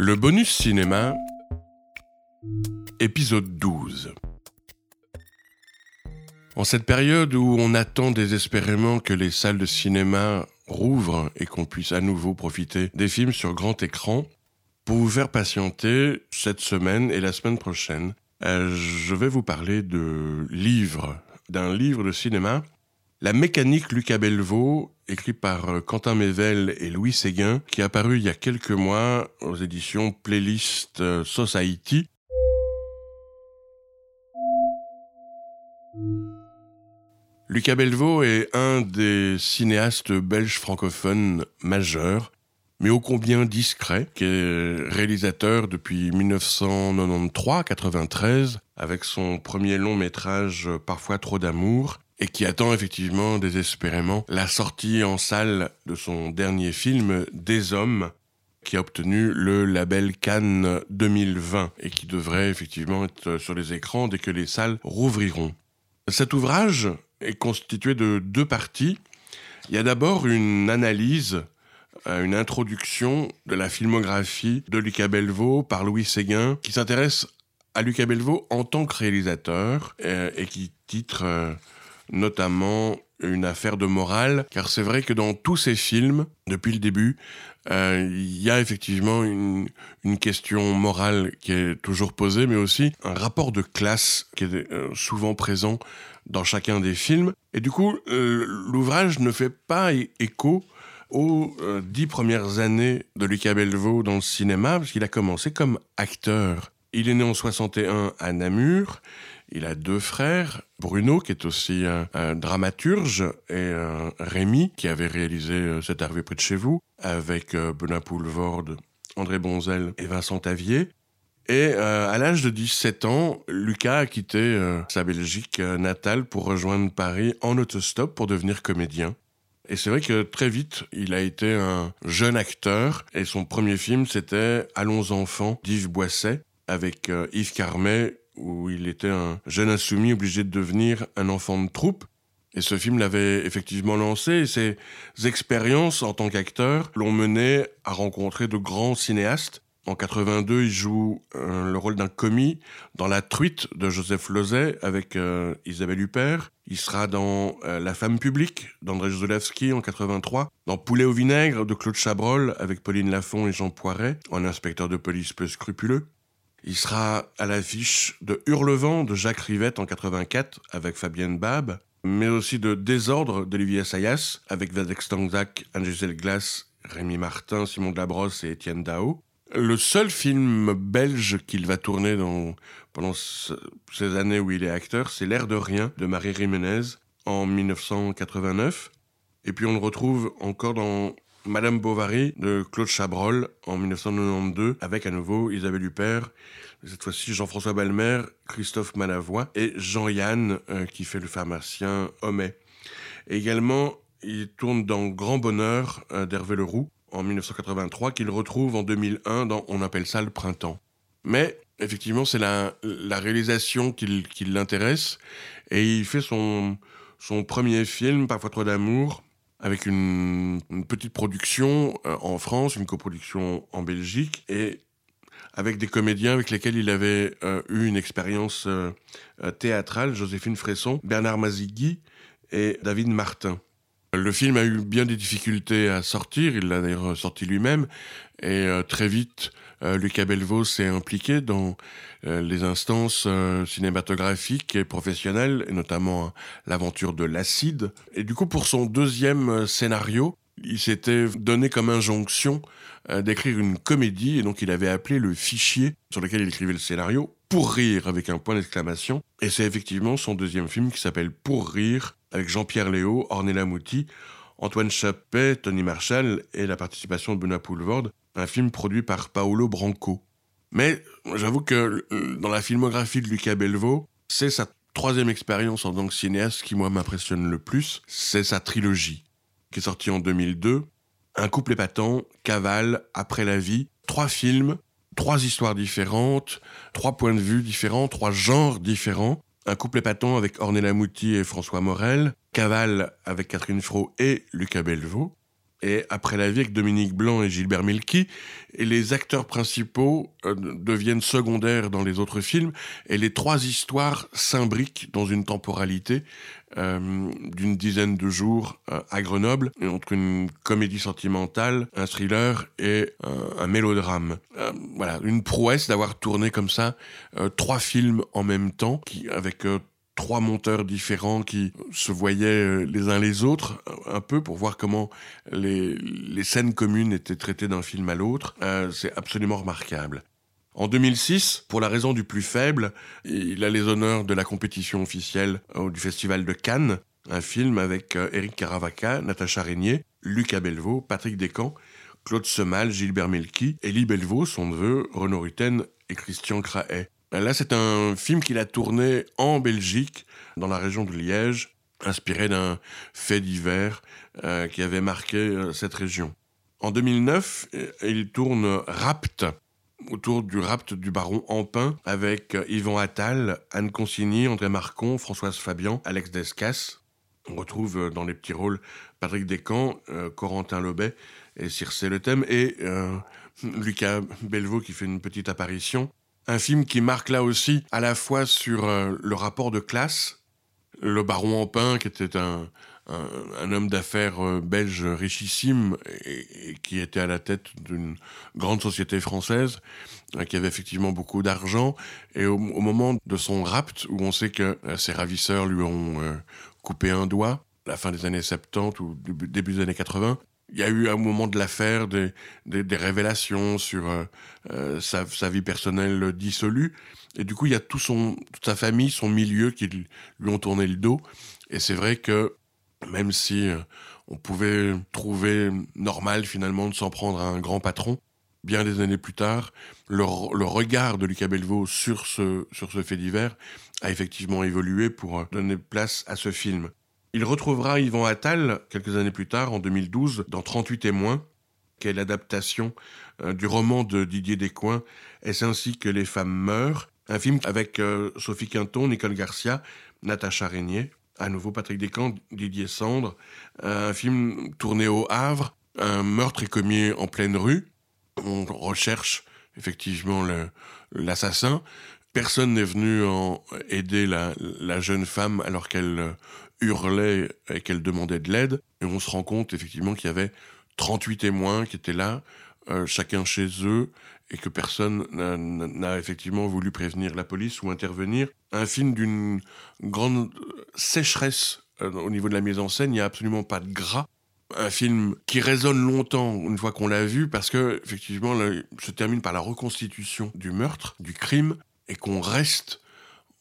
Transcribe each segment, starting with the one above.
Le bonus cinéma, épisode 12. En cette période où on attend désespérément que les salles de cinéma rouvrent et qu'on puisse à nouveau profiter des films sur grand écran, pour vous faire patienter cette semaine et la semaine prochaine, euh, je vais vous parler de livres, d'un livre de cinéma, La mécanique Lucas Bellevaux, écrit par euh, Quentin Mével et Louis Séguin, qui est apparu il y a quelques mois aux éditions Playlist euh, Society. Lucas Bellevaux est un des cinéastes belges francophones majeurs mais ô combien discret, qui est réalisateur depuis 1993-93, avec son premier long métrage Parfois trop d'amour, et qui attend effectivement désespérément la sortie en salle de son dernier film Des Hommes, qui a obtenu le label Cannes 2020 et qui devrait effectivement être sur les écrans dès que les salles rouvriront. Cet ouvrage est constitué de deux parties. Il y a d'abord une analyse une introduction de la filmographie de Lucas Bellevaux par Louis Séguin, qui s'intéresse à Lucas Bellevaux en tant que réalisateur euh, et qui titre euh, notamment une affaire de morale, car c'est vrai que dans tous ces films, depuis le début, euh, il y a effectivement une, question morale qui est toujours posée, mais aussi un rapport de classe qui est souvent présent dans chacun des films. Et du coup, l'ouvrage ne fait pas écho aux euh, dix premières années de Lucas Bellevaux dans le cinéma, parce qu'il a commencé comme acteur. Il est né en 61 à Namur. Il a deux frères, Bruno, qui est aussi un, dramaturge, et euh, Rémi, qui avait réalisé euh, Cet arrivé près de chez vous, avec Benoît Poulvorde, André Bonzel et Vincent Tavier. Et à l'âge de 17 ans, Lucas a quitté sa Belgique natale pour rejoindre Paris en autostop pour devenir comédien. Et c'est vrai que très vite, il a été un jeune acteur. Et son premier film, c'était Allons enfants d'Yves Boisset, avec euh, Yves Carmet, où il était un jeune insoumis obligé de devenir un enfant de troupe. Et ce film l'avait effectivement lancé, et ses expériences en tant qu'acteur l'ont mené à rencontrer de grands cinéastes, en 82, il joue euh, le rôle d'un commis dans La Truite de Joseph Lozet avec euh, Isabelle Huppert. Il sera dans euh, La femme publique d'André Jodorowsky en 83, dans Poulet au vinaigre de Claude Chabrol avec Pauline Lafont et Jean Poiret, en inspecteur de police peu scrupuleux. Il sera à l'affiche de Hurlevent de Jacques Rivette en 84 avec Fabienne Bab, mais aussi de Désordre d'Olivier Assayas avec Vadek Stangzak, Angel Glass, Rémi Martin, Simon Delabrosse et Étienne Dao. Le seul film belge qu'il va tourner dans, pendant ces années où il est acteur, c'est L'air de rien de Marie Jiménez en 1989. Et puis on le retrouve encore dans Madame Bovary de Claude Chabrol en 1992 avec à nouveau Isabelle Huppert, cette fois-ci Jean-François Balmer, Christophe Malavoie et Jean-Yann euh, qui fait le pharmacien Homais. également, il tourne dans Grand Bonheur euh, d'Hervé Leroux en 1983 qu'il retrouve en 2001 dans On appelle ça le printemps. Mais effectivement, c'est la, réalisation qui, l'intéresse et il fait son, son premier film, Parfois trop d'amour, avec une, petite production euh, en France, une coproduction en Belgique et avec des comédiens avec lesquels il avait euh, eu une expérience euh, théâtrale, Joséphine Fresson, Bernard Mazigui et David Martin. Le film a eu bien des difficultés à sortir, il l'a d'ailleurs sorti lui-même, et euh, très vite, euh, Lucas Belvaux s'est impliqué dans euh, les instances cinématographiques et professionnelles, et notamment l'aventure de l'acide. Et du coup, pour son deuxième scénario, il s'était donné comme injonction d'écrire une comédie, et donc il avait appelé le fichier sur lequel il écrivait le scénario Pour rire avec un point d'exclamation. Et c'est effectivement son deuxième film qui s'appelle Pour rire, avec Jean-Pierre Léo, Ornella Mouti, Antoine Chappet, Tony Marshall et la participation de Benoît Poulvorde, un film produit par Paolo Branco. Mais j'avoue que euh, dans la filmographie de Lucas Belvaux, c'est sa troisième expérience en tant que cinéaste qui, moi, m'impressionne le plus. C'est sa trilogie, qui est sortie en 2002. Un couple épatant, Cavale, Après la vie, trois films, trois histoires différentes, trois points de vue différents, trois genres différents, un couple épatant avec Ornella Mouti et François Morel, Cavale avec Catherine Fro et Lucas Bellevaux. Et Après la vie avec Dominique Blanc et Gilbert. Et les acteurs principaux euh, deviennent secondaires dans les autres films. Et les trois histoires s'imbriquent dans une temporalité euh, d'une dizaine de jours euh, à Grenoble, entre une comédie sentimentale, un thriller et un mélodrame. voilà, une prouesse d'avoir tourné comme ça trois films en même temps, avec trois monteurs différents qui se voyaient euh, les uns les autres un peu pour voir comment les, scènes communes étaient traitées d'un film à l'autre. Euh, c'est absolument remarquable. En 2006, pour la raison du plus faible, il a les honneurs de la compétition officielle euh, du Festival de Cannes, un film avec Eric Caravaca, Natacha Régnier, Lucas Belvaux, Patrick Descamps, Claude Semal, Gilbert Melki, Elie Belvaux, son neveu, Renaud Rutten et Christian Craet. Là, c'est un film qu'il a tourné en Belgique, dans la région de Liège, inspiré d'un fait divers euh, qui avait marqué euh, cette région. En 2009, euh, il tourne Rapt, autour du rapt du baron Ampin, avec Yvan Attal, Anne Consigny, André Marcon, Françoise Fabian, Alex Descas. On retrouve dans les petits rôles Patrick Descamps, Corentin Lobet et Circe Le Thème, et Lucas Belvaux qui fait une petite apparition. Un film qui marque là aussi à la fois sur euh, le rapport de classe, le baron Ampin, qui était un, homme d'affaires euh, belge richissime et, qui était à la tête d'une grande société française, euh, qui avait effectivement beaucoup d'argent. Et au, moment de son rapt, où on sait que ses ravisseurs lui ont coupé un doigt, la fin des années 70 ou début des années 80, il y a eu un moment de l'affaire des, des, révélations sur euh, euh, sa, vie personnelle dissolue. Et du coup, il y a tout son, toute sa famille, son milieu qui lui ont tourné le dos. Et c'est vrai que même si euh, on pouvait trouver normal finalement de s'en prendre à un grand patron, bien des années plus tard, le, le regard de Lucas Belvaux sur ce, sur ce fait divers a effectivement évolué pour donner place à ce film. Il retrouvera Yvan Attal quelques années plus tard, en 2012, dans 38 témoins, qui est l'adaptation euh, du roman de Didier Descoings, Est-ce ainsi que les femmes meurent? Un film avec euh, Sophie Quinton, Nicole Garcia, Natacha Régnier, à nouveau Patrick Descamps, Didier Sandre, un film tourné au Havre, un meurtre est commis en pleine rue, on recherche effectivement l'assassin, personne n'est venu en aider la, jeune femme alors qu'elle hurlait et qu'elle demandait de l'aide. Et on se rend compte effectivement qu'il y avait 38 témoins qui étaient là, euh, chacun chez eux, et que personne n'a effectivement voulu prévenir la police ou intervenir. Un film d'une grande sécheresse euh, au niveau de la mise en scène, il n'y a absolument pas de gras. Un film qui résonne longtemps une fois qu'on l'a vu, parce que effectivement, se termine par la reconstitution du meurtre, du crime, et qu'on reste,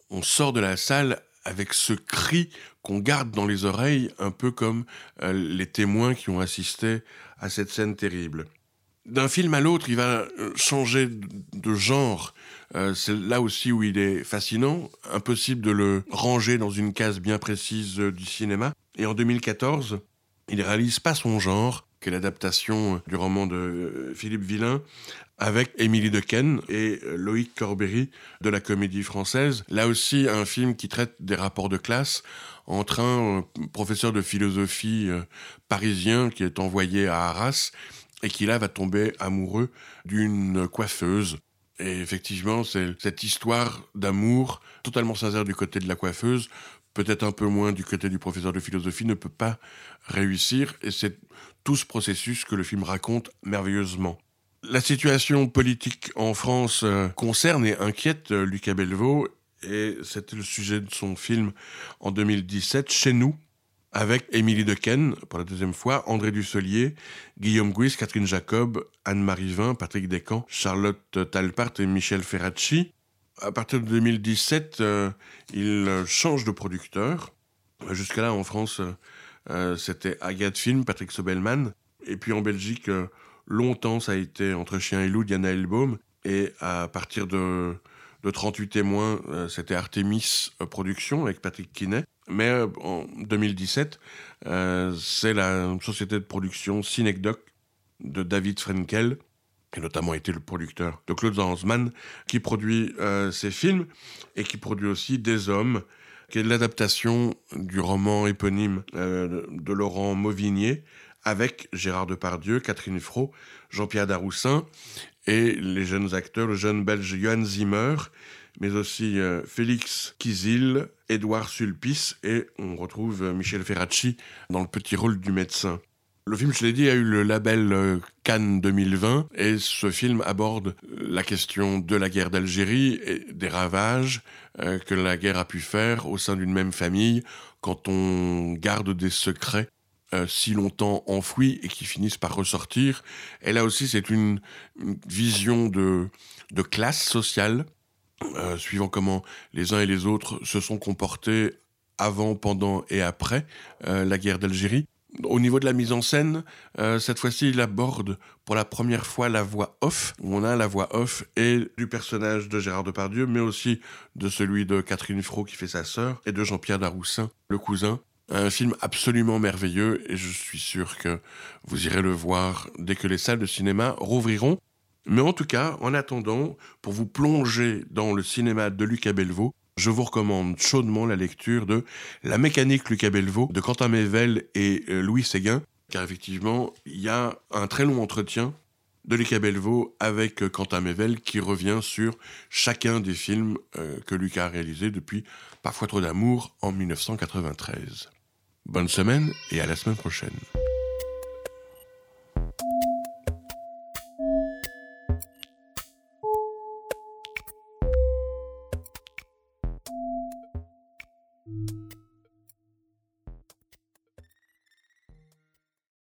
on sort de la salle avec ce cri qu'on garde dans les oreilles, un peu comme euh, les témoins qui ont assisté à cette scène terrible. D'un film à l'autre, il va euh, changer de genre. Euh, c'est là aussi où il est fascinant, impossible de le ranger dans une case bien précise du cinéma. Et en 2014, il réalise pas son genre, qui est l'adaptation du roman de Philippe Villain, avec Émilie Dequesne et euh, Loïc Corbery de la comédie française. Là aussi, un film qui traite des rapports de classe entre un euh, professeur de philosophie euh, parisien qui est envoyé à Arras et qui là va tomber amoureux d'une coiffeuse. Et effectivement, c'est cette histoire d'amour totalement sincère du côté de la coiffeuse, peut-être un peu moins du côté du professeur de philosophie, ne peut pas réussir. Et c'est tout ce processus que le film raconte merveilleusement. La situation politique en France euh, concerne et inquiète euh, Lucas Belvaux, et c'était le sujet de son film en 2017, Chez nous, avec Émilie Dequesne, pour la deuxième fois, André Dusselier, Guillaume Gouis, Catherine Jacob, Anne-Marie Vin, Patrick Descamps, Charlotte Talpart et Michel Ferracci. À partir de 2017, euh, il change de producteur. Jusqu'à là, en France, c'était Agathe Film, Patrick Sobelman. Et puis en Belgique, Longtemps, ça a été Entre Chien et Loup, Diana Elbaum. Et à partir de, de 38 témoins, euh, c'était Artemis euh, Productions avec Patrick Kinney. Mais euh, en 2017, c'est la société de production Synecdoc de David Frenkel, qui a notamment été le producteur de Claude Zanzmann, qui produit ces films et qui produit aussi Des Hommes, qui est l'adaptation du roman éponyme de Laurent Mauvignier, avec Gérard Depardieu, Catherine Fro, Jean-Pierre Daroussin et les jeunes acteurs, le jeune belge Johan Zimmer, mais aussi euh, Félix Kizil, Édouard Sulpice et on retrouve euh, Michel Ferracci dans le petit rôle du médecin. Le film, je l'ai dit, a eu le label euh, Cannes 2020 et ce film aborde la question de la guerre d'Algérie et des ravages que la guerre a pu faire au sein d'une même famille quand on garde des secrets si longtemps enfouis et qui finissent par ressortir. Et là aussi, c'est une, vision de, classe sociale euh, suivant comment les uns et les autres se sont comportés avant, pendant et après euh, la guerre d'Algérie. Au niveau de la mise en scène, euh, cette fois-ci, il aborde pour la première fois la voix off. On a la voix off et du personnage de Gérard Depardieu, mais aussi de celui de Catherine Fro qui fait sa sœur et de Jean-Pierre Daroussin, le cousin. Un film absolument merveilleux et je suis sûr que vous irez le voir dès que les salles de cinéma rouvriront. Mais en tout cas, en attendant, pour vous plonger dans le cinéma de Lucas Belvaux, je vous recommande chaudement la lecture de La mécanique Lucas Belvaux de Quentin Mével et euh, Louis Séguin, car effectivement, il y a un très long entretien de Lucas Belvaux avec euh, Quentin Mével qui revient sur chacun des films euh, que Lucas a réalisés depuis Parfois trop d'amour en 1993. Bonne semaine et à la semaine prochaine.